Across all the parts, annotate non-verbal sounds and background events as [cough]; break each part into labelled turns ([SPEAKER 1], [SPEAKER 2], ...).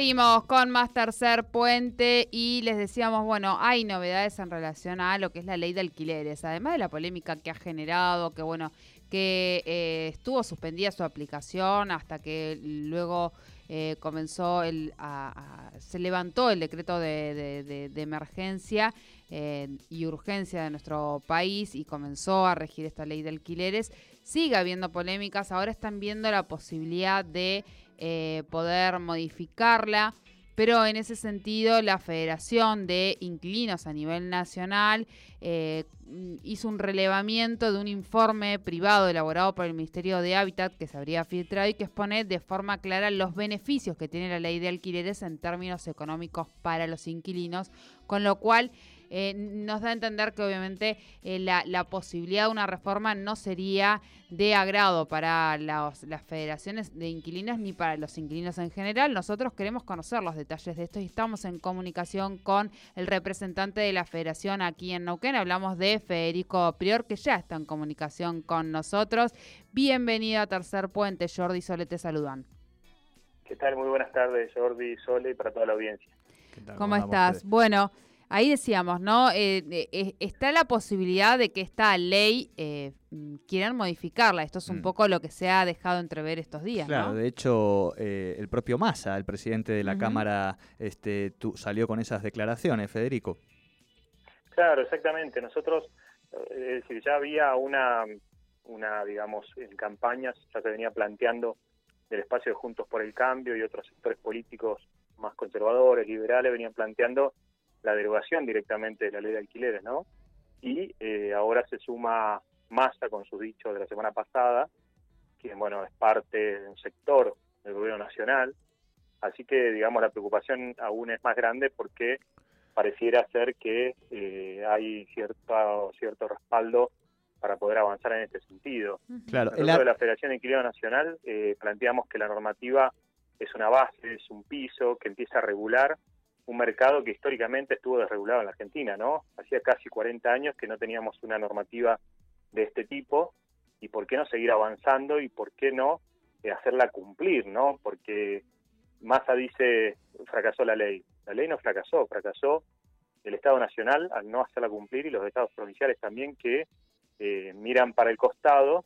[SPEAKER 1] Seguimos con más tercer puente y les decíamos, bueno, hay novedades en relación a lo que es la ley de alquileres, además de la polémica que ha generado, que bueno, que eh, estuvo suspendida su aplicación hasta que luego eh, comenzó el, se levantó el decreto de, emergencia eh, y urgencia de nuestro país y comenzó a regir esta ley de alquileres. Sigue habiendo polémicas, ahora están viendo la posibilidad de eh, poder modificarla. Pero en ese sentido, la Federación de Inquilinos a nivel nacional eh, hizo un relevamiento de un informe privado elaborado por el Ministerio de Hábitat que se habría filtrado y que expone de forma clara los beneficios que tiene la ley de alquileres en términos económicos para los inquilinos, con lo cual eh, nos da a entender que obviamente eh, la, posibilidad de una reforma no sería de agrado para las federaciones de inquilinos ni para los inquilinos en general. Nosotros queremos conocer los detalles de esto y estamos en comunicación con el representante de la federación aquí en Neuquén. Hablamos de Federico Prior, que ya está en comunicación con nosotros. Bienvenido a Tercer Puente. Jordi Sole te saludan.
[SPEAKER 2] ¿Qué tal? Muy buenas tardes, Jordi Sole, y para toda la audiencia.
[SPEAKER 1] ¿Cómo estás? Bueno, ahí decíamos, ¿no? Eh, eh, está la posibilidad de que esta ley eh, quieran modificarla. Esto es un mm. poco lo que se ha dejado entrever estos días.
[SPEAKER 3] Claro, de hecho, el propio Massa, el presidente de la Cámara, este, salió con esas declaraciones, Federico.
[SPEAKER 2] Claro, exactamente. Nosotros, es decir, ya había una, una, digamos, en campañas, ya se venía planteando del espacio de Juntos por el Cambio y otros sectores políticos más conservadores, liberales, venían planteando la derogación directamente de la ley de alquileres, ¿no? Y eh, ahora se suma Massa con sus dichos de la semana pasada, que bueno, es parte de un sector del gobierno nacional, así que digamos la preocupación aún es más grande porque pareciera ser que eh, hay cierto cierto respaldo para poder avanzar en este sentido. Claro, Nosotros de la Federación de Inquilino Nacional eh, planteamos que la normativa es una base, es un piso que empieza a regular un mercado que históricamente estuvo desregulado en la Argentina, ¿no? Hacía casi 40 años que no teníamos una normativa de este tipo y por qué no seguir avanzando y por qué no eh, hacerla cumplir, ¿no? Porque Massa dice fracasó la ley. La ley no fracasó, fracasó el Estado Nacional al no hacerla cumplir y los estados provinciales también que eh, miran para el costado,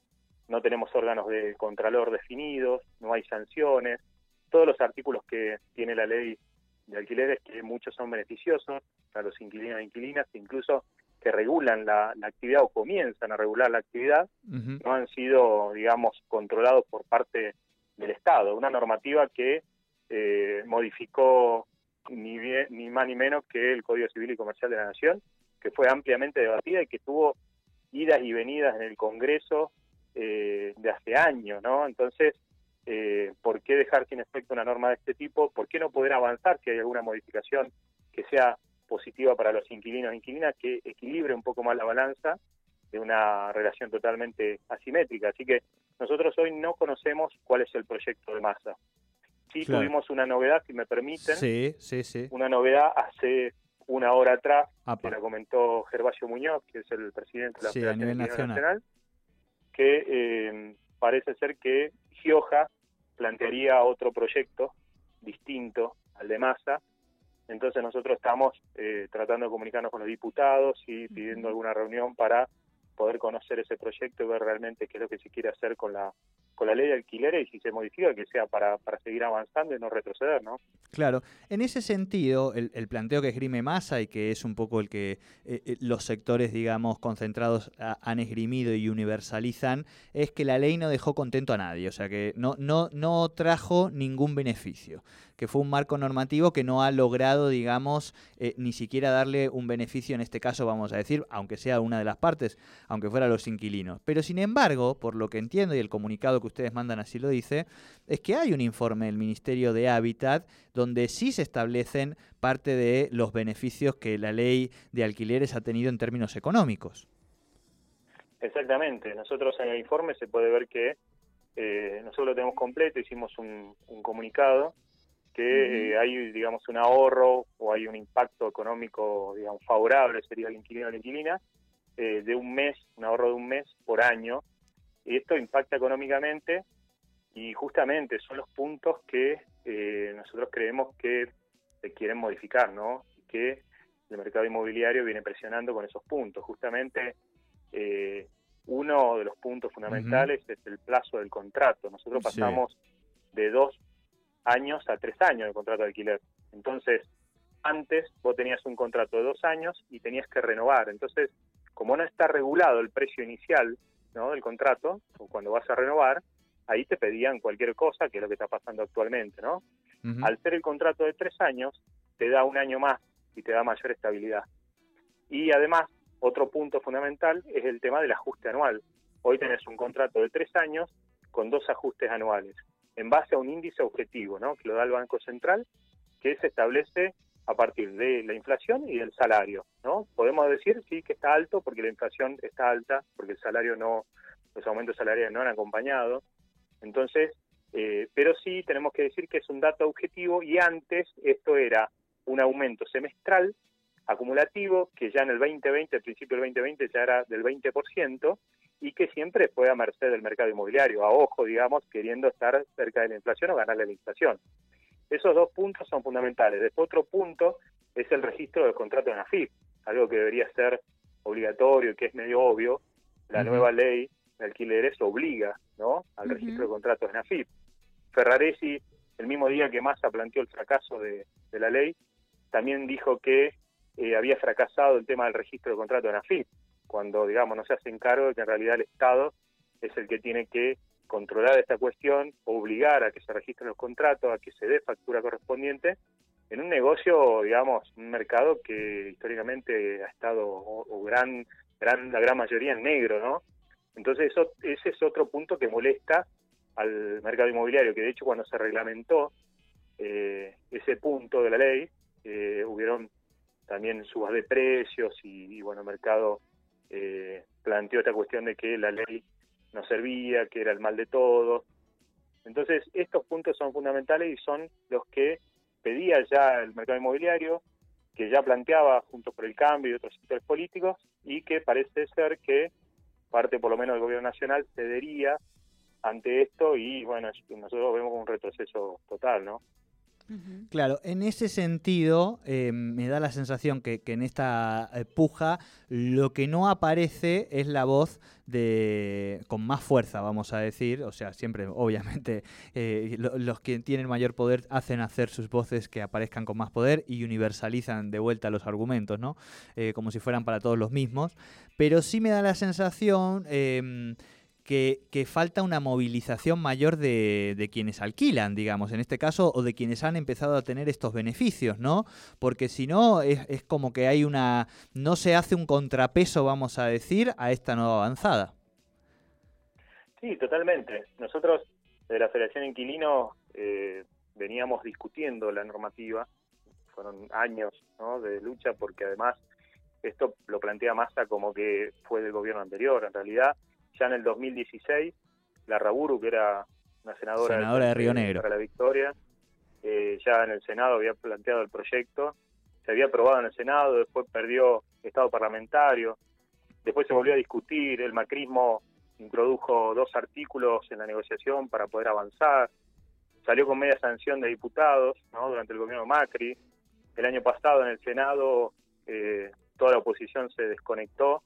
[SPEAKER 2] no tenemos órganos de contralor definidos, no hay sanciones, todos los artículos que tiene la ley de alquileres que muchos son beneficiosos para los inquilinos e inquilinas, incluso que regulan la, actividad o comienzan a regular la actividad, no han sido, digamos, controlados por parte del Estado. Una normativa que eh, modificó ni, ni más ni menos que el Código Civil y Comercial de la Nación, que fue ampliamente debatida y que tuvo idas y venidas en el Congreso eh, de hace años, ¿no? Entonces, eh, ¿por qué dejar sin efecto una norma de este tipo? ¿Por qué no poder avanzar si hay alguna modificación que sea positiva para los inquilinos e inquilinas, que equilibre un poco más la balanza de una relación totalmente asimétrica? Así que nosotros hoy no conocemos cuál es el proyecto de masa. Sí tuvimos una novedad, si me permiten.
[SPEAKER 3] Sí, sí, sí.
[SPEAKER 2] Una novedad hace una hora atrás, que la comentó Gervasio Muñoz, que es el presidente de la Federación Nacional, que eh, parece ser que Gioja plantearía otro proyecto distinto al de Massa. Entonces nosotros estamos eh, tratando de comunicarnos con los diputados y pidiendo alguna reunión para poder conocer ese proyecto y ver realmente qué es lo que se quiere hacer con la con la ley de alquileres y si se modifica que sea para, para seguir avanzando y no retroceder, ¿no?
[SPEAKER 3] Claro, en ese sentido, el, planteo que esgrime Massa y que es un poco el que eh, eh, los sectores, digamos, concentrados han esgrimido y universalizan, es que la ley no dejó contento a nadie, o sea que no, no, no trajo ningún beneficio que fue un marco normativo que no ha logrado, digamos, eh, ni siquiera darle un beneficio, en este caso vamos a decir, aunque sea una de las partes, aunque fuera los inquilinos. Pero sin embargo, por lo que entiendo y el comunicado que ustedes mandan así lo dice, es que hay un informe del Ministerio de Hábitat donde sí se establecen parte de los beneficios que la ley de alquileres ha tenido en términos económicos.
[SPEAKER 2] Exactamente. Nosotros en el informe se puede ver que eh, nosotros lo tenemos completo, hicimos un, un comunicado que eh, hay, digamos, un ahorro o hay un impacto económico, digamos, favorable, sería el inquilino o la inquilina, eh, de un mes, un ahorro de un mes por año. Y esto impacta económicamente y justamente son los puntos que eh, nosotros creemos que se quieren modificar, ¿no? Que el mercado inmobiliario viene presionando con esos puntos. Justamente uno de los puntos fundamentales es el plazo del contrato. Nosotros pasamos de dos años a tres años de contrato de alquiler. Entonces, antes vos tenías un contrato de dos años y tenías que renovar. Entonces, como no está regulado el precio inicial ¿no? del contrato, o cuando vas a renovar, ahí te pedían cualquier cosa, que es lo que está pasando actualmente. ¿no? Al ser el contrato de tres años, te da un año más y te da mayor estabilidad. Y además, otro punto fundamental es el tema del ajuste anual. Hoy tenés un contrato de tres años con dos ajustes anuales en base a un índice objetivo, ¿no? que lo da el Banco Central, que se establece a partir de la inflación y del salario, ¿no? Podemos decir sí que está alto porque la inflación está alta, porque el salario no, los aumentos salariales no han acompañado. Entonces, eh, pero sí tenemos que decir que es un dato objetivo y antes esto era un aumento semestral acumulativo que ya en el 2020, al principio del 2020 ya era del 20%, y que siempre fue a merced del mercado inmobiliario, a ojo, digamos, queriendo estar cerca de la inflación o ganarle la inflación. Esos dos puntos son fundamentales. Después otro punto es el registro del contrato en AFIP, algo que debería ser obligatorio y que es medio obvio. La nueva ley de alquileres obliga ¿no? al registro de contratos en AFIP. Ferraresi, el mismo día que Massa planteó el fracaso de, la ley, también dijo que eh, había fracasado el tema del registro de contratos en AFIP cuando, digamos, no se hacen cargo de que en realidad el Estado es el que tiene que controlar esta cuestión, obligar a que se registren los contratos, a que se dé factura correspondiente, en un negocio, digamos, un mercado que históricamente ha estado, o, gran, gran, la gran mayoría en negro, ¿no? Entonces eso, ese es otro punto que molesta al mercado inmobiliario, que de hecho cuando se reglamentó eh, ese punto de la ley, eh, hubieron también subas de precios y, y bueno, mercado eh, planteó esta cuestión de que la ley no servía, que era el mal de todos. Entonces, estos puntos son fundamentales y son los que pedía ya el mercado inmobiliario, que ya planteaba junto por el cambio y otros sectores políticos, y que parece ser que parte por lo menos del gobierno nacional cedería ante esto y bueno, nosotros vemos un retroceso total, ¿no?
[SPEAKER 3] Claro, en ese sentido eh, me da la sensación que, en esta eh, puja lo que no aparece es la voz de con más fuerza, vamos a decir, o sea, siempre [laughs] obviamente eh, los que tienen mayor poder hacen hacer sus voces que aparezcan con más poder y universalizan de vuelta los argumentos, ¿no? como si fueran para todos los mismos, pero sí me da la sensación que, falta una movilización mayor de, quienes alquilan, digamos, en este caso, o de quienes han empezado a tener estos beneficios, ¿no? Porque si no, es, es como que hay una. no se hace un contrapeso, vamos a decir, a esta nueva avanzada.
[SPEAKER 2] Sí, totalmente. Nosotros de la Federación Inquilino eh, veníamos discutiendo la normativa, fueron años ¿no? de lucha porque además esto lo plantea Massa como que fue del gobierno anterior, en realidad ya en el 2016, la Raburu, que era una senadora,
[SPEAKER 3] de Río Negro
[SPEAKER 2] para la Victoria, eh, ya en el Senado había planteado el proyecto, se había aprobado en el Senado, después perdió estado parlamentario, después se volvió a discutir, el macrismo introdujo dos artículos en la negociación para poder avanzar, salió con media sanción de diputados ¿no? durante el gobierno Macri, el año pasado en el Senado eh, toda la oposición se desconectó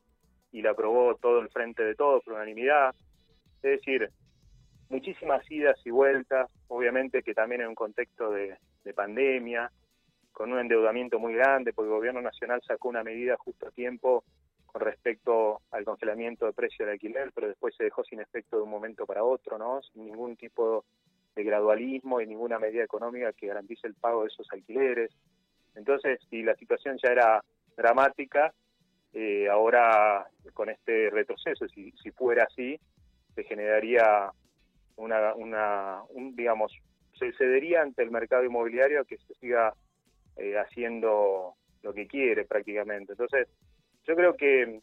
[SPEAKER 2] y la aprobó todo el frente de todos por unanimidad. Es decir, muchísimas idas y vueltas, obviamente que también en un contexto de, pandemia, con un endeudamiento muy grande, porque el gobierno nacional sacó una medida justo a tiempo con respecto al congelamiento de precio del alquiler, pero después se dejó sin efecto de un momento para otro, ¿no? Sin ningún tipo de gradualismo y ninguna medida económica que garantice el pago de esos alquileres. Entonces, si la situación ya era dramática, eh, ahora con este retroceso, si, si fuera así, se generaría una, una un, digamos, se cedería ante el mercado inmobiliario que se siga eh, haciendo lo que quiere prácticamente. Entonces, yo creo que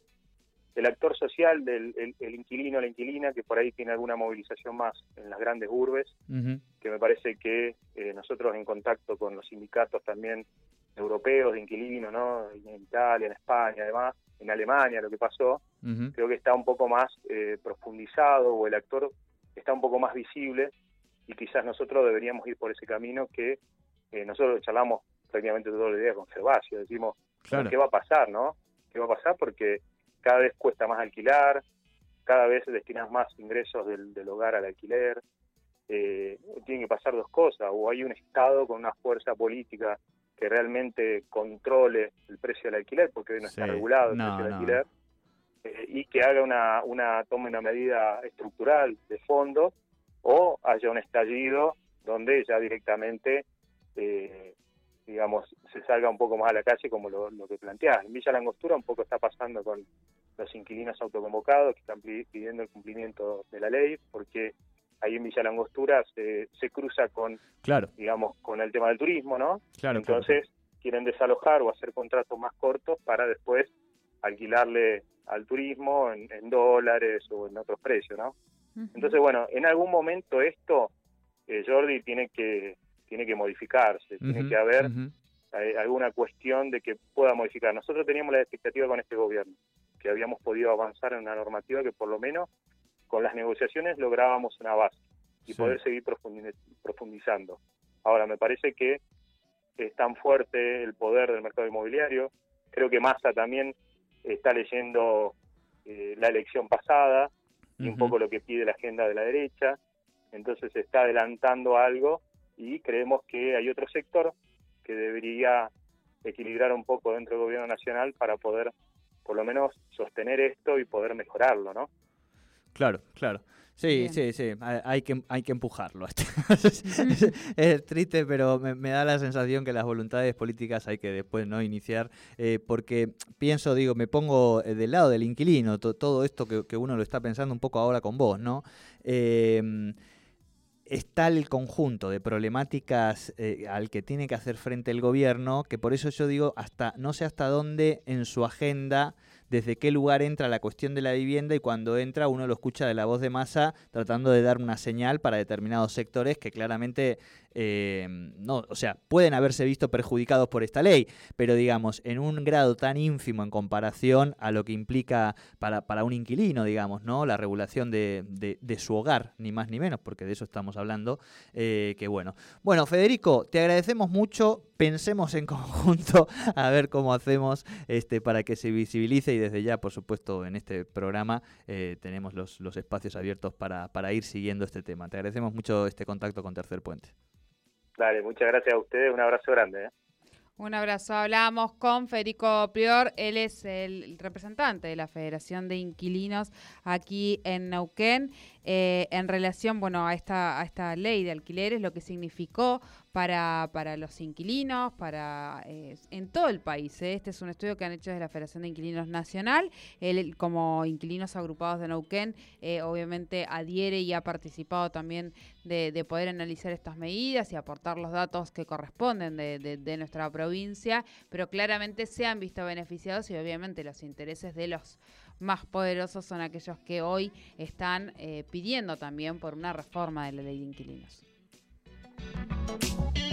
[SPEAKER 2] el actor social del el, inquilino, la inquilina, que por ahí tiene alguna movilización más en las grandes urbes, que me parece que eh, nosotros en contacto con los sindicatos también europeos de inquilinos, ¿no? en Italia, en España, además, en Alemania, lo que pasó, creo que está un poco más eh, profundizado o el actor está un poco más visible y quizás nosotros deberíamos ir por ese camino que eh, nosotros charlamos prácticamente todos los días con Gervasio, decimos, ¿qué va a pasar, no? ¿Qué va a pasar? Porque cada vez cuesta más alquilar, cada vez destinas más ingresos del, hogar al alquiler, eh, tienen que pasar dos cosas, o hay un Estado con una fuerza política que realmente controle el precio del alquiler, porque hoy no está regulado el precio del alquiler, eh, y que haga una, una tome una medida estructural de fondo, o haya un estallido donde ya directamente, eh, digamos, se salga un poco más a la calle como lo, lo que planteas. En Villa Langostura un poco está pasando con los inquilinos autoconvocados que están pidiendo el cumplimiento de la ley, porque ahí en Villa Langostura se, se cruza con, claro. digamos, con el tema del turismo, ¿no? Claro, Entonces quieren desalojar o hacer contratos más cortos para después alquilarle al turismo en, dólares o en otros precios, ¿no? Entonces, bueno, en algún momento esto, eh, Jordi, tiene que tiene que modificarse, tiene que haber eh, alguna cuestión de que pueda modificar. Nosotros teníamos la expectativa con este gobierno, que habíamos podido avanzar en una normativa que por lo menos con las negociaciones lográbamos una base y poder seguir profundizando. Ahora, me parece que es tan fuerte el poder del mercado inmobiliario. Creo que Massa también está leyendo eh, la elección pasada y un poco lo que pide la agenda de la derecha. Entonces se está adelantando algo y creemos que hay otro sector que debería equilibrar un poco dentro del gobierno nacional para poder por lo menos sostener esto y poder mejorarlo, ¿no?
[SPEAKER 3] Claro, claro. Sí, sí, sí, hay que, hay que empujarlo. [laughs] [laughs] es, triste, pero me, da la sensación que las voluntades políticas hay que después no iniciar, eh, porque pienso, digo, me pongo eh, del lado del inquilino, todo esto que, uno lo está pensando un poco ahora con vos, ¿no? Eh, está el conjunto de problemáticas al que tiene que hacer frente el gobierno, que por eso yo digo, hasta no sé hasta dónde en su agenda desde qué lugar entra la cuestión de la vivienda y cuando entra uno lo escucha de la voz de masa tratando de dar una señal para determinados sectores que claramente eh, no, o sea, pueden haberse visto perjudicados por esta ley, pero digamos, en un grado tan ínfimo en comparación a lo que implica para, para un inquilino, digamos, ¿no? La regulación de, de, su hogar, ni más ni menos, porque de eso estamos hablando, eh, que bueno. Bueno, Federico, te agradecemos mucho, pensemos en [laughs] conjunto a ver cómo hacemos este, para que se visibilice y desde ya, por supuesto, en este programa eh, tenemos los, los espacios abiertos para, para ir siguiendo este tema. Te agradecemos mucho este contacto con Tercer Puente.
[SPEAKER 2] Dale, muchas gracias a ustedes, un abrazo grande. ¿eh?
[SPEAKER 1] Un abrazo. Hablamos con Federico Prior, él es el representante de la Federación de Inquilinos aquí en Neuquén, eh, en relación bueno, a, esta, a esta ley de alquileres, lo que significó para, para los inquilinos, para eh, en todo el país. ¿eh? Este es un estudio que han hecho desde la Federación de Inquilinos Nacional. Él, como inquilinos agrupados de Neuquén, eh, obviamente adhiere y ha participado también de, poder analizar estas medidas y aportar los datos que corresponden de, de, nuestra provincia, pero claramente se han visto beneficiados y obviamente los intereses de los más poderosos son aquellos que hoy están pidiendo también por una reforma de la ley de inquilinos. Música